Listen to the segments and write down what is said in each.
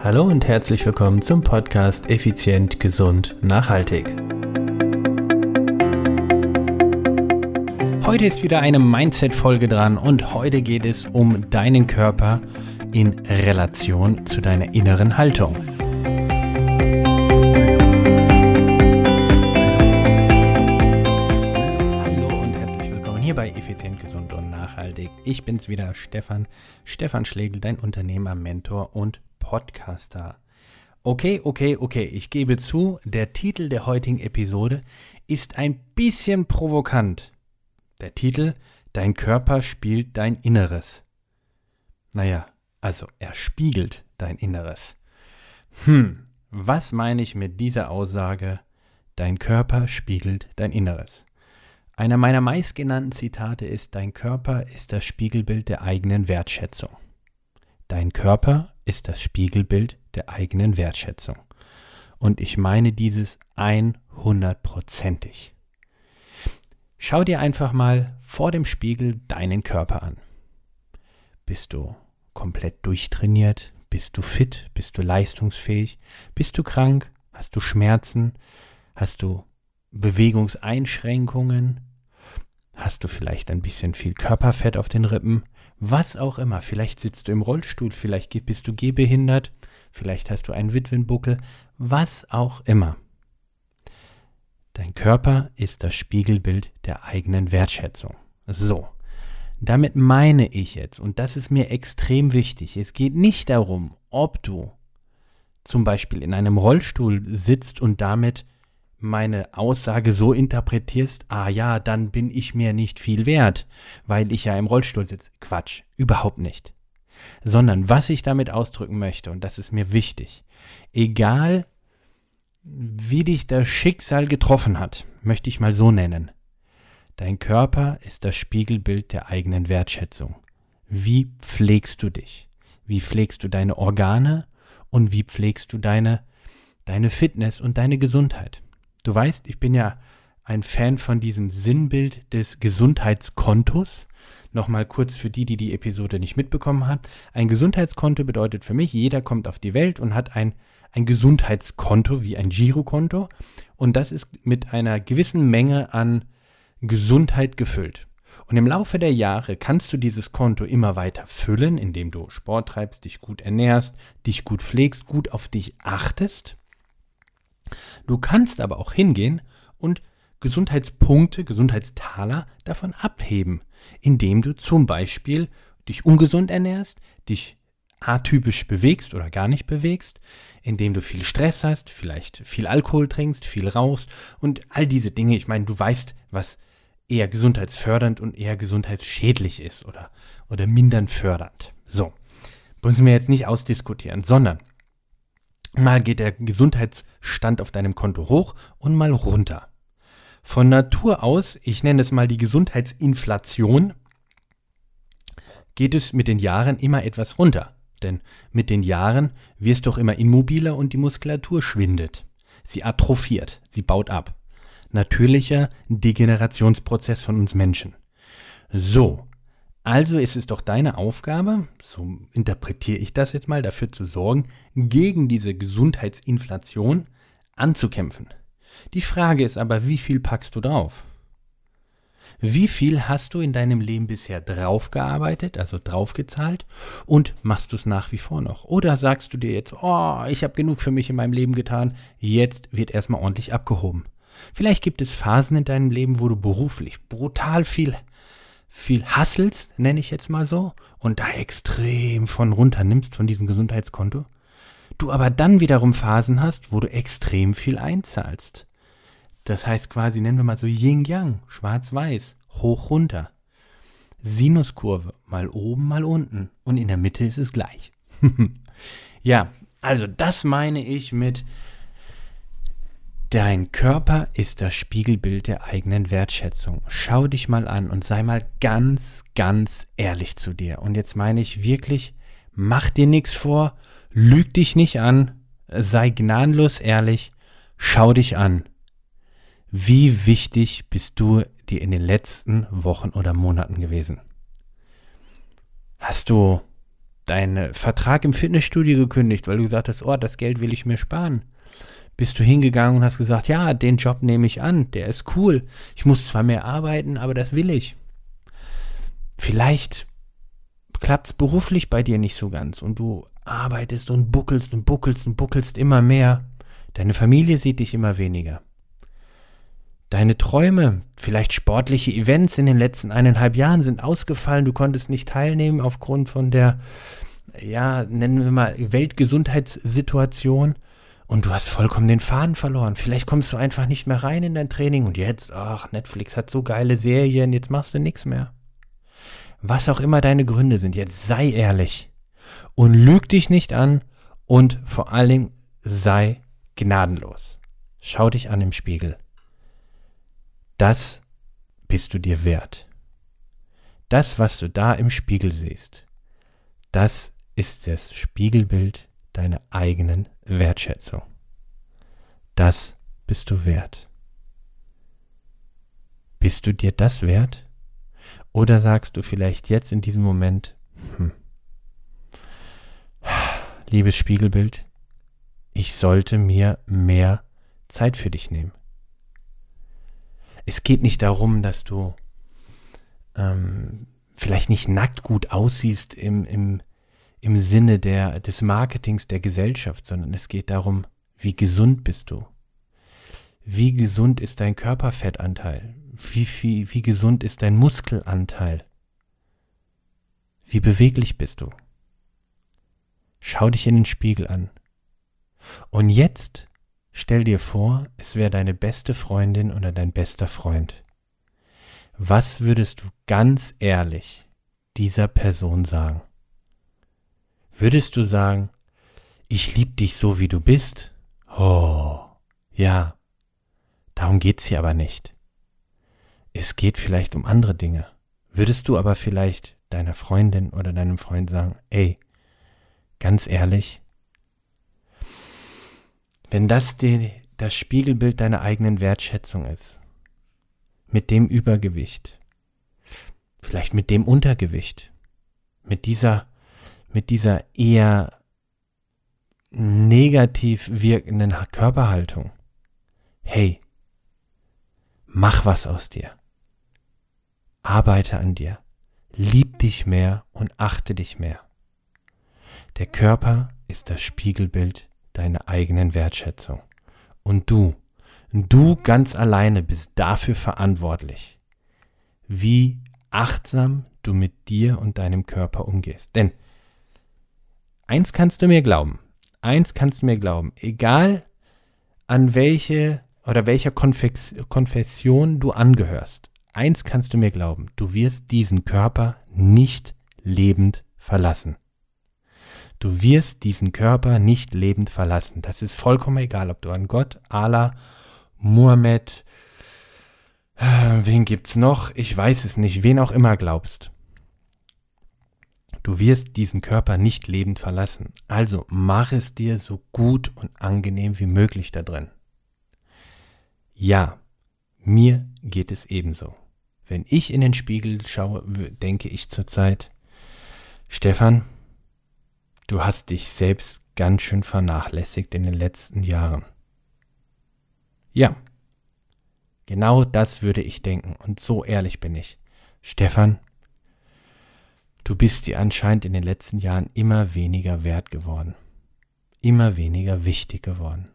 Hallo und herzlich willkommen zum Podcast Effizient, Gesund, Nachhaltig. Heute ist wieder eine Mindset-Folge dran und heute geht es um deinen Körper in Relation zu deiner inneren Haltung. Hallo und herzlich willkommen hier bei Effizient, Gesund und Nachhaltig. Ich bin's wieder, Stefan, Stefan Schlegel, dein Unternehmer, Mentor und Podcaster. Okay, okay, okay, ich gebe zu, der Titel der heutigen Episode ist ein bisschen provokant. Der Titel Dein Körper spielt dein Inneres. Naja, also er spiegelt dein Inneres. Hm, was meine ich mit dieser Aussage? Dein Körper spiegelt dein Inneres. Einer meiner meistgenannten Zitate ist, dein Körper ist das Spiegelbild der eigenen Wertschätzung. Dein Körper ist das Spiegelbild der eigenen Wertschätzung. Und ich meine dieses 100%ig. Schau dir einfach mal vor dem Spiegel deinen Körper an. Bist du komplett durchtrainiert? Bist du fit? Bist du leistungsfähig? Bist du krank? Hast du Schmerzen? Hast du Bewegungseinschränkungen? Hast du vielleicht ein bisschen viel Körperfett auf den Rippen? Was auch immer. Vielleicht sitzt du im Rollstuhl, vielleicht bist du gehbehindert, vielleicht hast du einen Witwenbuckel, was auch immer. Dein Körper ist das Spiegelbild der eigenen Wertschätzung. So, damit meine ich jetzt, und das ist mir extrem wichtig, es geht nicht darum, ob du zum Beispiel in einem Rollstuhl sitzt und damit meine Aussage so interpretierst, ah ja, dann bin ich mir nicht viel wert, weil ich ja im Rollstuhl sitze. Quatsch, überhaupt nicht. Sondern was ich damit ausdrücken möchte, und das ist mir wichtig, egal wie dich das Schicksal getroffen hat, möchte ich mal so nennen, dein Körper ist das Spiegelbild der eigenen Wertschätzung. Wie pflegst du dich? Wie pflegst du deine Organe und wie pflegst du deine, deine Fitness und deine Gesundheit? Du weißt, ich bin ja ein Fan von diesem Sinnbild des Gesundheitskontos. Nochmal kurz für die, die die Episode nicht mitbekommen haben. Ein Gesundheitskonto bedeutet für mich, jeder kommt auf die Welt und hat ein, ein Gesundheitskonto wie ein Girokonto. Und das ist mit einer gewissen Menge an Gesundheit gefüllt. Und im Laufe der Jahre kannst du dieses Konto immer weiter füllen, indem du Sport treibst, dich gut ernährst, dich gut pflegst, gut auf dich achtest. Du kannst aber auch hingehen und Gesundheitspunkte, Gesundheitstaler davon abheben, indem du zum Beispiel dich ungesund ernährst, dich atypisch bewegst oder gar nicht bewegst, indem du viel Stress hast, vielleicht viel Alkohol trinkst, viel rauchst und all diese Dinge. Ich meine, du weißt, was eher gesundheitsfördernd und eher gesundheitsschädlich ist oder, oder mindern fördernd. So, müssen wir jetzt nicht ausdiskutieren, sondern Mal geht der Gesundheitsstand auf deinem Konto hoch und mal runter. Von Natur aus, ich nenne es mal die Gesundheitsinflation, geht es mit den Jahren immer etwas runter. Denn mit den Jahren wirst du auch immer immobiler und die Muskulatur schwindet. Sie atrophiert, sie baut ab. Natürlicher Degenerationsprozess von uns Menschen. So, also ist es doch deine Aufgabe, so interpretiere ich das jetzt mal, dafür zu sorgen, gegen diese Gesundheitsinflation anzukämpfen. Die Frage ist aber, wie viel packst du drauf? Wie viel hast du in deinem Leben bisher draufgearbeitet, also draufgezahlt, und machst du es nach wie vor noch? Oder sagst du dir jetzt, oh, ich habe genug für mich in meinem Leben getan, jetzt wird erstmal ordentlich abgehoben. Vielleicht gibt es Phasen in deinem Leben, wo du beruflich brutal viel viel hasselst, nenne ich jetzt mal so, und da extrem von runter nimmst von diesem Gesundheitskonto, du aber dann wiederum Phasen hast, wo du extrem viel einzahlst. Das heißt quasi, nennen wir mal so Yin-Yang, schwarz-weiß, hoch runter. Sinuskurve, mal oben, mal unten. Und in der Mitte ist es gleich. ja, also das meine ich mit Dein Körper ist das Spiegelbild der eigenen Wertschätzung. Schau dich mal an und sei mal ganz, ganz ehrlich zu dir. Und jetzt meine ich wirklich, mach dir nichts vor, lüg dich nicht an, sei gnadenlos ehrlich, schau dich an. Wie wichtig bist du dir in den letzten Wochen oder Monaten gewesen? Hast du deinen Vertrag im Fitnessstudio gekündigt, weil du gesagt hast, oh, das Geld will ich mir sparen. Bist du hingegangen und hast gesagt, ja, den Job nehme ich an, der ist cool. Ich muss zwar mehr arbeiten, aber das will ich. Vielleicht klappt es beruflich bei dir nicht so ganz und du arbeitest und buckelst und buckelst und buckelst immer mehr. Deine Familie sieht dich immer weniger. Deine Träume, vielleicht sportliche Events in den letzten eineinhalb Jahren sind ausgefallen, du konntest nicht teilnehmen aufgrund von der, ja, nennen wir mal, Weltgesundheitssituation und du hast vollkommen den Faden verloren. Vielleicht kommst du einfach nicht mehr rein in dein Training und jetzt, ach, Netflix hat so geile Serien, jetzt machst du nichts mehr. Was auch immer deine Gründe sind, jetzt sei ehrlich und lüg dich nicht an und vor allem sei gnadenlos. Schau dich an im Spiegel. Das bist du dir wert. Das, was du da im Spiegel siehst, das ist das Spiegelbild deiner eigenen Wertschätzung. Das bist du wert. Bist du dir das wert? Oder sagst du vielleicht jetzt in diesem Moment, hm, liebes Spiegelbild, ich sollte mir mehr Zeit für dich nehmen. Es geht nicht darum, dass du ähm, vielleicht nicht nackt gut aussiehst im, im, im Sinne der, des Marketings der Gesellschaft, sondern es geht darum, wie gesund bist du? Wie gesund ist dein Körperfettanteil? Wie, wie, wie gesund ist dein Muskelanteil? Wie beweglich bist du? Schau dich in den Spiegel an. Und jetzt stell dir vor, es wäre deine beste Freundin oder dein bester Freund. Was würdest du ganz ehrlich dieser Person sagen? Würdest du sagen, ich liebe dich so wie du bist? Oh, ja. Darum geht's hier aber nicht. Es geht vielleicht um andere Dinge. Würdest du aber vielleicht deiner Freundin oder deinem Freund sagen, ey, ganz ehrlich, wenn das die, das Spiegelbild deiner eigenen Wertschätzung ist, mit dem Übergewicht, vielleicht mit dem Untergewicht, mit dieser mit dieser eher negativ wirkenden Körperhaltung. Hey, mach was aus dir. Arbeite an dir. Lieb dich mehr und achte dich mehr. Der Körper ist das Spiegelbild deiner eigenen Wertschätzung. Und du, du ganz alleine bist dafür verantwortlich, wie achtsam du mit dir und deinem Körper umgehst. Denn eins kannst du mir glauben. Eins kannst du mir glauben. Egal an welche oder welcher Konfex Konfession du angehörst. Eins kannst du mir glauben. Du wirst diesen Körper nicht lebend verlassen. Du wirst diesen Körper nicht lebend verlassen. Das ist vollkommen egal, ob du an Gott, Allah, Muhammad, äh, wen gibt's noch? Ich weiß es nicht, wen auch immer glaubst. Du wirst diesen Körper nicht lebend verlassen. Also mach es dir so gut und angenehm wie möglich da drin. Ja, mir geht es ebenso. Wenn ich in den Spiegel schaue, denke ich zurzeit, Stefan, du hast dich selbst ganz schön vernachlässigt in den letzten Jahren. Ja, genau das würde ich denken und so ehrlich bin ich. Stefan, Du bist dir anscheinend in den letzten Jahren immer weniger wert geworden. Immer weniger wichtig geworden.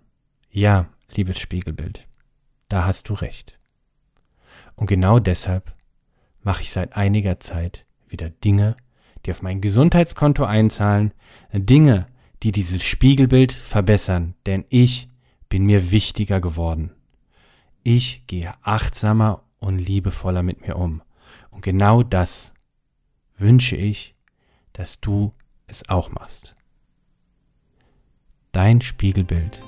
Ja, liebes Spiegelbild, da hast du recht. Und genau deshalb mache ich seit einiger Zeit wieder Dinge, die auf mein Gesundheitskonto einzahlen, Dinge, die dieses Spiegelbild verbessern, denn ich bin mir wichtiger geworden. Ich gehe achtsamer und liebevoller mit mir um. Und genau das wünsche ich, dass du es auch machst. Dein Spiegelbild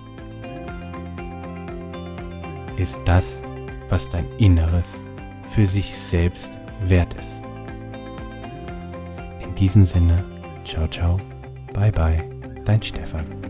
ist das, was dein Inneres für sich selbst wert ist. In diesem Sinne, ciao, ciao, bye, bye, dein Stefan.